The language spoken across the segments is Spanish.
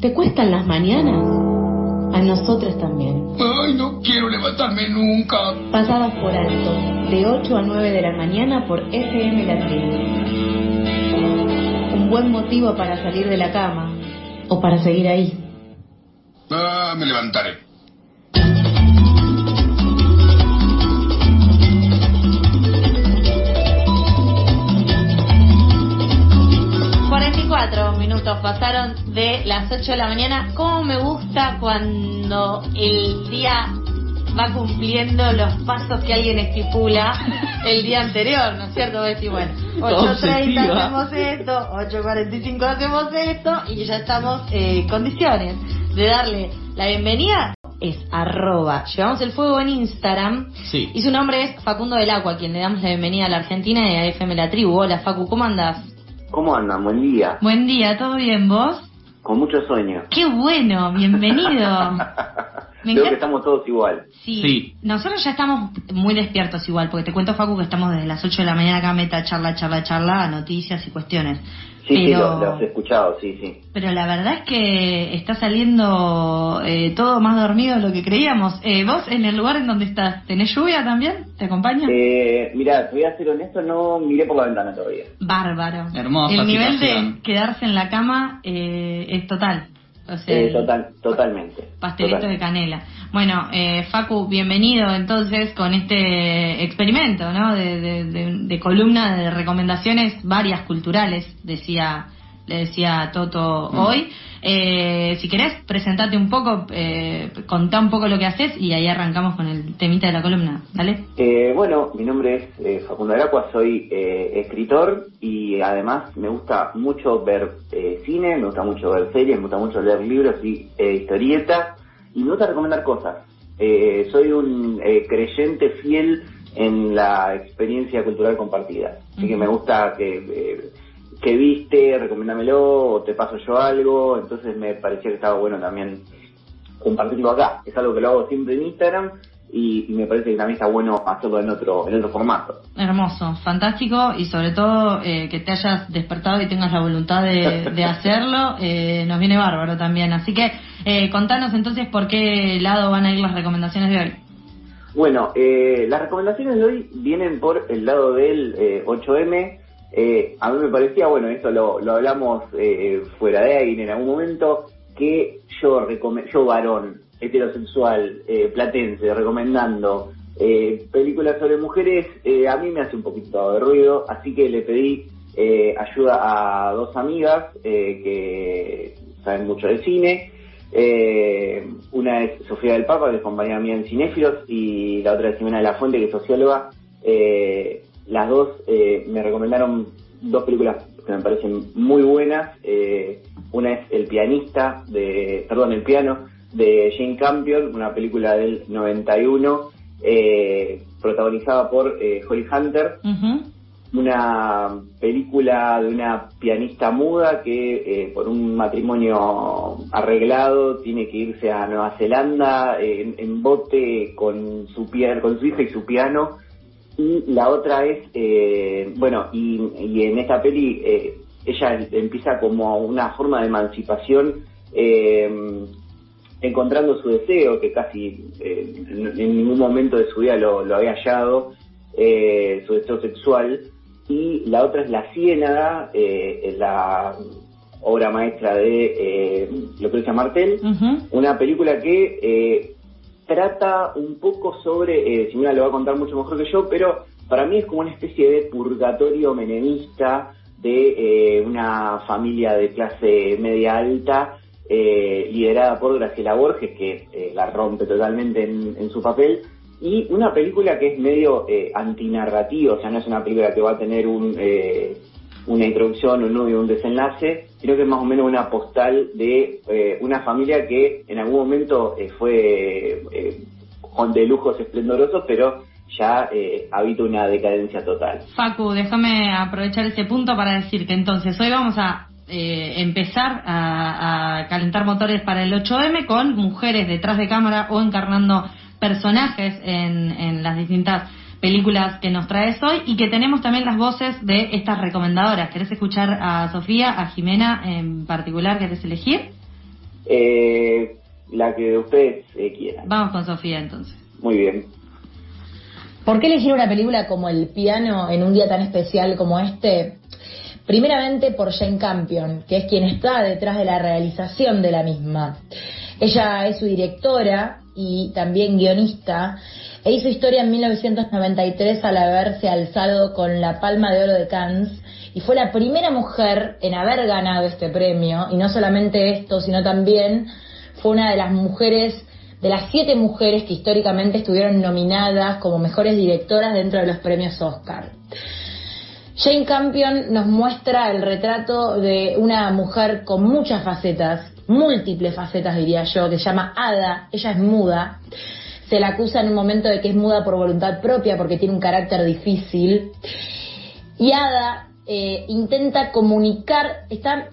¿Te cuestan las mañanas? A nosotros también. Ay, no quiero levantarme nunca. Pasadas por alto, de 8 a 9 de la mañana por FM La Tribu. Un buen motivo para salir de la cama o para seguir ahí. Ah, me levantaré. 44 minutos pasaron de las 8 de la mañana. ¿Cómo me gusta cuando el día va cumpliendo los pasos que alguien estipula el día anterior, ¿no es cierto? Decir, bueno, 8.30 hacemos esto, 8.45 hacemos esto y ya estamos en condiciones de darle la bienvenida. Es arroba, llevamos el fuego en Instagram Sí. y su nombre es Facundo del Agua, quien le damos la bienvenida a la Argentina y a FM La Tribu. Hola Facu, ¿cómo andas? ¿Cómo andan? Buen día. Buen día, ¿todo bien vos? Con mucho sueño. Qué bueno, bienvenido. Me Creo que estamos todos igual. Sí. Sí. nosotros ya estamos muy despiertos igual, porque te cuento, Facu, que estamos desde las 8 de la mañana acá, meta, charla, charla, charla, noticias y cuestiones. Sí, sí, pero, lo- los he escuchado, sí, sí. pero la verdad es que está saliendo eh, todo más dormido de lo que creíamos. Eh, ¿Vos en el lugar en donde estás, tenés lluvia también? ¿Te acompaña? Eh, mira, te voy a ser honesto, no miré por la ventana todavía. Bárbaro. Hermosa El nivel situación. de quedarse en la cama eh, es total. O sea, Eh, total, totalmente. Pastelito Total. de canela. Bueno, eh, Facu, bienvenido entonces con este experimento, ¿no? De, de- de- de columna de recomendaciones varias culturales, decía le decía Toto Mm. hoy. Eh, si querés, presentate un poco, eh, contá un poco lo que haces y ahí arrancamos con el temita de la columna, ¿dale? Eh, bueno, mi nombre es eh, Facundo Aracua, soy eh, escritor y además me gusta mucho ver eh, cine, me gusta mucho ver series, me gusta mucho leer libros y eh, historietas y me gusta recomendar cosas. Eh, soy un eh, creyente fiel en la experiencia cultural compartida, así que me gusta que... que viste, recomendámelo, o te paso yo algo, entonces me parecía que estaba bueno también compartirlo acá. Es algo que lo hago siempre en Instagram y, y me parece que también está bueno hacerlo en otro, en otro formato. Hermoso, fantástico y sobre todo eh, que te hayas despertado y tengas la voluntad de, de hacerlo, eh, nos viene bárbaro también. Así que eh, contanos entonces por qué lado van a ir las recomendaciones de hoy. Bueno, eh, las recomendaciones de hoy vienen por el lado del eh, 8M. Eh, a mí me parecía, bueno, esto lo, lo hablamos eh, fuera de aire en algún momento, que yo, yo varón, heterosexual, eh, platense, recomendando eh, películas sobre mujeres, eh, a mí me hace un poquito de ruido, así que le pedí eh, ayuda a dos amigas eh, que saben mucho de cine. Eh, una es Sofía del Papa, que es compañera mía en Cinéfilos, y la otra es Ximena de la Fuente, que es socióloga. Eh, las dos eh, me recomendaron dos películas que me parecen muy buenas. Eh, una es El pianista, de, perdón, El piano, de Jane Campion, una película del 91, eh, protagonizada por eh, Holly Hunter. Una película de una pianista muda que eh, por un matrimonio arreglado tiene que irse a Nueva Zelanda eh, en, en bote con su con su hija y su piano y la otra es eh, bueno y, y en esta peli eh, ella empieza como una forma de emancipación eh, encontrando su deseo que casi eh, en, ningún momento de su vida lo, lo había hallado eh, su deseo sexual y la otra es La Ciénaga, eh, la obra maestra de Lucrecia Martel, Ujú. una película que eh, trata un poco sobre, eh, Simona lo va a contar mucho mejor que yo, pero para mí es como una especie de purgatorio menemista de eh, una familia de clase media alta eh, liderada por Graciela Borges, que eh, la rompe totalmente en, en su papel, y una película que es medio eh, antinarrativa, o sea, no es una película que va a tener un, eh, una introducción, un y un desenlace, sino que es más o menos una postal de eh, una familia que en algún momento eh, fue eh, con de lujos esplendorosos, pero ya eh, habita una decadencia total. Facu, déjame aprovechar ese punto para decir que entonces hoy vamos a eh, empezar a, a calentar motores para el 8M con mujeres detrás de cámara o encarnando personajes en, en las distintas películas que nos traes hoy y que tenemos también las voces de estas recomendadoras. ¿Querés escuchar a Sofía, a Jimena en particular? ¿Querés elegir? Eh, la que ustedes eh, quieran. Vamos con Sofía entonces. Muy bien. ¿Por qué elegir una película como El piano en un día tan especial como este? Primeramente por Jane Campion, que es quien está detrás de la realización de la misma. Ella es su directora y también guionista e hizo historia en 1993 al haberse alzado con la Palma de Oro de Cannes y fue la primera mujer en haber ganado este premio. Y no solamente esto, sino también fue una de las mujeres de las siete mujeres que históricamente estuvieron nominadas como mejores directoras dentro de los premios Oscar. Jane Campion nos muestra el retrato de una mujer con muchas facetas, múltiples facetas diría yo, que se llama Ada, ella es muda, se la acusa en un momento de que es muda por voluntad propia porque tiene un carácter difícil, y Ada eh, intenta comunicar, está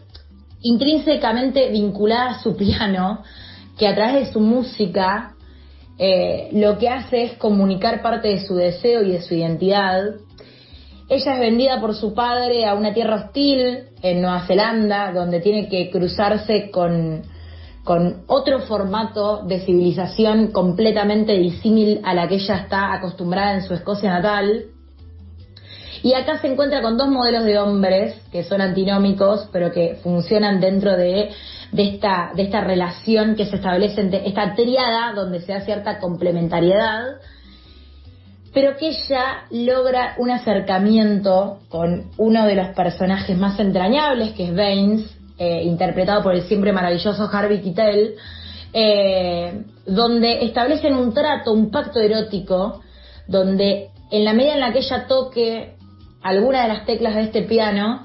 intrínsecamente vinculada a su piano, que a través de su música eh, lo que hace es comunicar parte de su deseo y de su identidad. Ella es vendida por su padre a una tierra hostil en Nueva Zelanda, donde tiene que cruzarse con, con otro formato de civilización completamente disímil a la que ella está acostumbrada en su Escocia natal. Y acá se encuentra con dos modelos de hombres que son antinómicos, pero que funcionan dentro de esta, esta relación que se establece, entre esta triada donde se da cierta complementariedad, pero que ella logra un acercamiento con uno de los personajes más entrañables, que es Baines, eh, interpretado por el siempre maravilloso Harvey Keitel, eh, donde establecen un trato, un pacto erótico, donde en la medida en la que ella toque alguna de las teclas de este piano,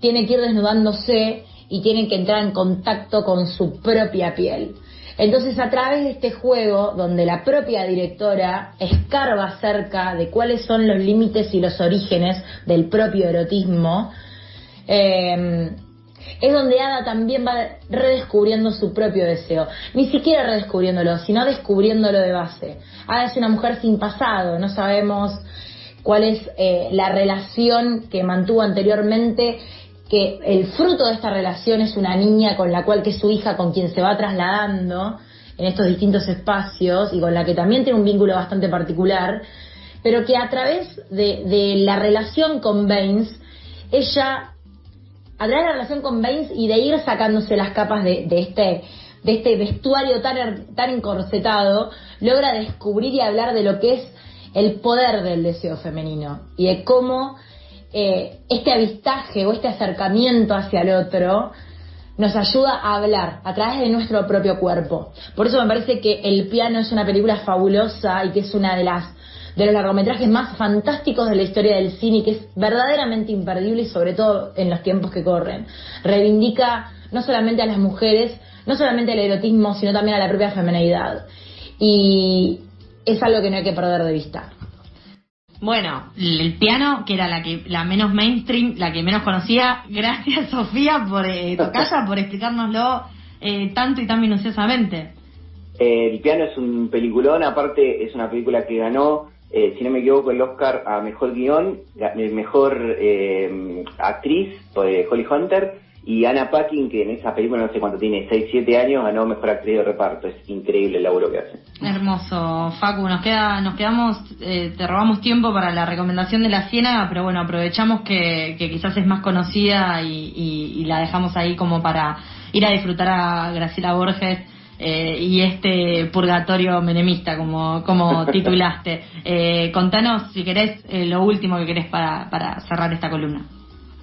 tiene que ir desnudándose y tienen que entrar en contacto con su propia piel. Entonces, a través de este juego, donde la propia directora escarba cerca de cuáles son los límites y los orígenes del propio erotismo, eh, es donde Ada también va redescubriendo su propio deseo. Ni siquiera redescubriéndolo, sino descubriéndolo de base. Ada es una mujer sin pasado, no sabemos cuál es eh, la relación que mantuvo anteriormente que el fruto de esta relación es una niña con la cual que es su hija, con quien se va trasladando en estos distintos espacios y con la que también tiene un vínculo bastante particular, pero que a través de, la relación con Baines, ella, través de la relación con Baines y de ir sacándose las capas de, este de este vestuario tan, tan encorsetado, logra descubrir y hablar de lo que es el poder del deseo femenino y de cómo eh, este avistaje o este acercamiento hacia el otro nos ayuda a hablar a través de nuestro propio cuerpo. Por eso me parece que El piano es una película fabulosa y que es una de las de los largometrajes más fantásticos de la historia del cine y que es verdaderamente imperdible y sobre todo en los tiempos que corren. Reivindica no solamente a las mujeres, no solamente el erotismo, sino también a la propia feminidad. Y es algo que no hay que perder de vista. Bueno, el piano, que era la que la menos mainstream, la que menos conocía. Gracias, Sofía, por eh, por explicárnoslo eh, tanto y tan minuciosamente. Eh, el piano es un peliculón, aparte es una película que ganó, eh, si no me equivoco, el Oscar a Mejor Guión, Mejor Actriz, por Holly Hunter, y Anna Paquin, que en esa película no sé cuánto tiene, 6, 7 años, ganó Mejor Actriz de Reparto. Es increíble el laburo que hace. Hermoso, Facu. Nos queda, nos quedamos, eh, te robamos tiempo para la recomendación de la Ciénaga, pero bueno, aprovechamos que, quizás es más conocida y, la dejamos ahí como para ir a disfrutar a Graciela Borges. Eh, y este purgatorio menemista, como, como titulaste. Eh, contanos, si querés, lo último que querés para, para cerrar esta columna.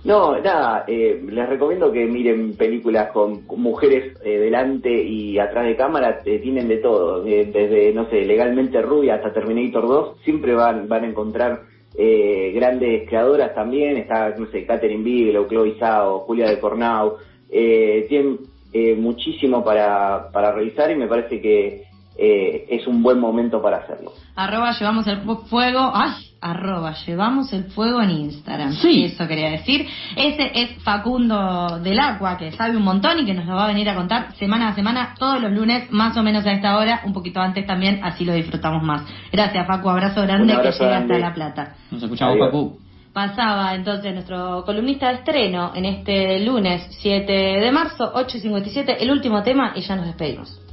No, nada, eh, les recomiendo que miren películas con mujeres eh, delante y atrás de cámara, eh, tienen de todo, desde, no sé, legalmente rubia hasta Terminator 2, siempre van, van a encontrar grandes creadoras también, está, no sé, Catherine Bigelow, Chloe Zhao, Julia de Cornau, tienen muchísimo para, para revisar y me parece que es un buen momento para hacerlo. Arroba llevamos el fuego, ¡ay! arroba llevamos el fuego en Instagram. Sí. Eso quería decir. Ese es Facundo del Agua, que sabe un montón y que nos lo va a venir a contar semana a semana, todos los lunes, más o menos a esta hora, un poquito antes también, así lo disfrutamos más. Gracias, Facu, abrazo grande que llega hasta La Plata. Nos escuchamos, Facu. Pasaba entonces nuestro columnista de estreno en este lunes 7 de marzo, 8 y 57, el último tema y ya nos despedimos.